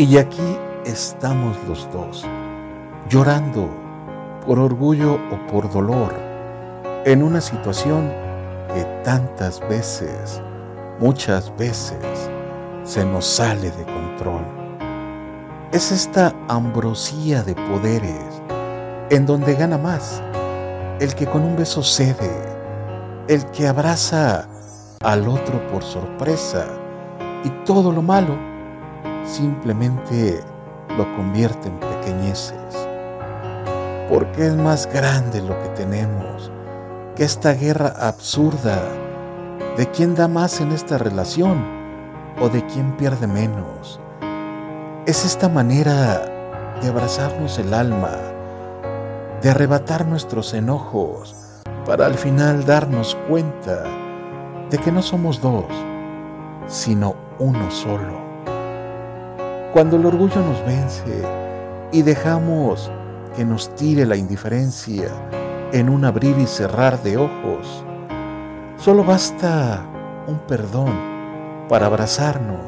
Y aquí estamos los dos, llorando por orgullo o por dolor, en una situación que tantas veces, muchas veces, se nos sale de control. Es esta ambrosía de poderes en donde gana más el que con un beso cede, el que abraza al otro por sorpresa y todo lo malo simplemente lo convierte en pequeñeces. Porque es más grande lo que tenemos que esta guerra absurda de quién da más en esta relación o de quién pierde menos. Es esta manera de abrazarnos el alma, de arrebatar nuestros enojos para al final darnos cuenta de que no somos dos, sino uno solo. Cuando el orgullo nos vence y dejamos que nos tire la indiferencia en un abrir y cerrar de ojos, solo basta un perdón para abrazarnos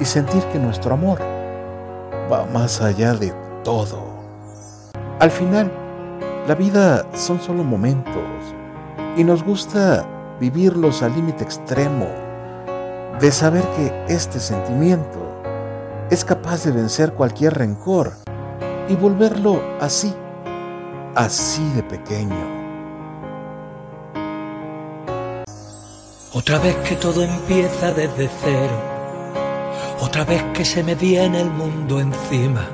y sentir que nuestro amor va más allá de todo. Al final, la vida son solo momentos y nos gusta vivirlos al límite extremo de saber que este sentimiento es capaz de vencer cualquier rencor y volverlo así, así de pequeño. Otra vez que todo empieza desde cero, otra vez que se me viene el mundo encima,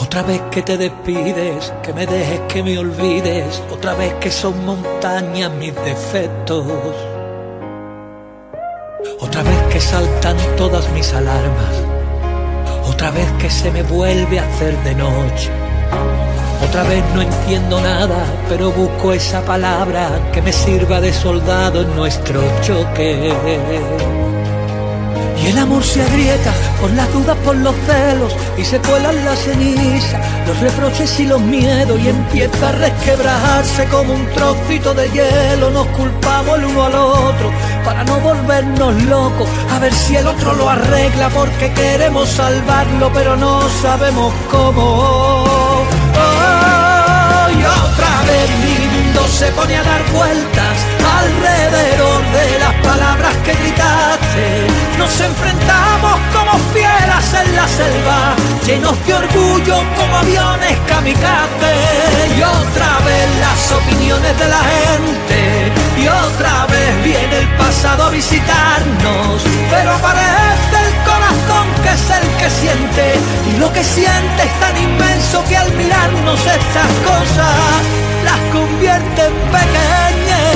otra vez que te despides, que me dejes, que me olvides, otra vez que son montañas mis defectos, otra vez que saltan todas mis alarmas otra vez que se me vuelve a hacer de noche. Otra vez no entiendo nada, pero busco esa palabra que me sirva de soldado en nuestro choque. Y el amor se agrieta por las dudas, por los celos, y se cuelan la ceniza, los reproches y los miedos, y empieza a resquebrajarse como un trocito de hielo. Nos culpamos el uno al otro para no volvernos locos, a ver si el otro lo arregla porque queremos salvarlo, pero no sabemos cómo. y otra vez mi se pone a dar vueltas alrededor de las palabras que gritaste. Nos enfrentamos como fieras en la selva, llenos de orgullo como aviones kamikaze. Y otra vez las opiniones de la gente, y otra vez viene el pasado a visitarnos, pero aparece el corazón que es el que siente, y lo que siente es tan inmenso que al mirarnos estas cosas las convierte en pequeñeces.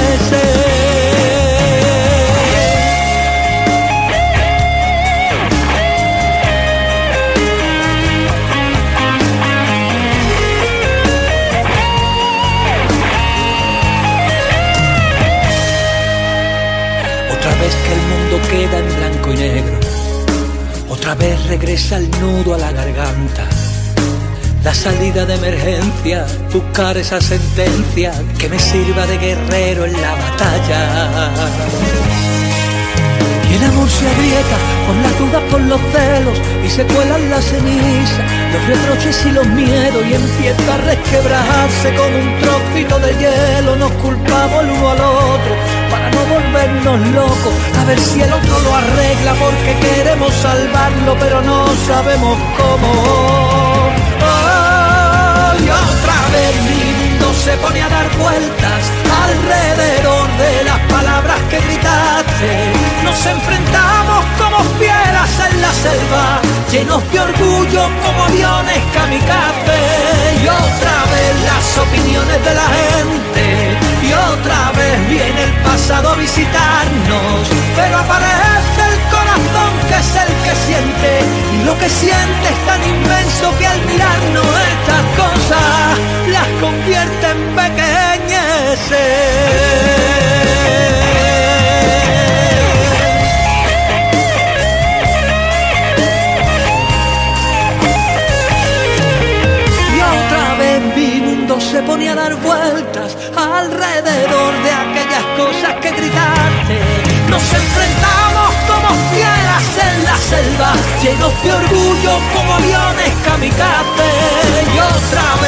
Negro. Otra vez regresa el nudo a la garganta. La salida de emergencia, buscar esa sentencia que me sirva de guerrero en la batalla. Y el amor se agrieta con las dudas, por los celos y se cuelan las cenizas, los reproches y los miedos y empieza a resquebrajarse como un trocito de hielo. Nos culpamos el uno al otro para no volvernos locos, a ver si el otro lo arregla porque queremos salvarlo, pero no sabemos cómo. y otra vez mi mundo se pone a dar vueltas alrededor de las palabras que gritaste. Nos enfrentamos como fieras en la selva, llenos de orgullo como aviones kamikaze. Y otra vez las opiniones de la gente, y lo que siente es tan inmenso que al mirarnos estas cosas las convierte en pequeñeces. se pone a dar vueltas alrededor de aquellas de orgullo como aviones kamikaze. Y otra vez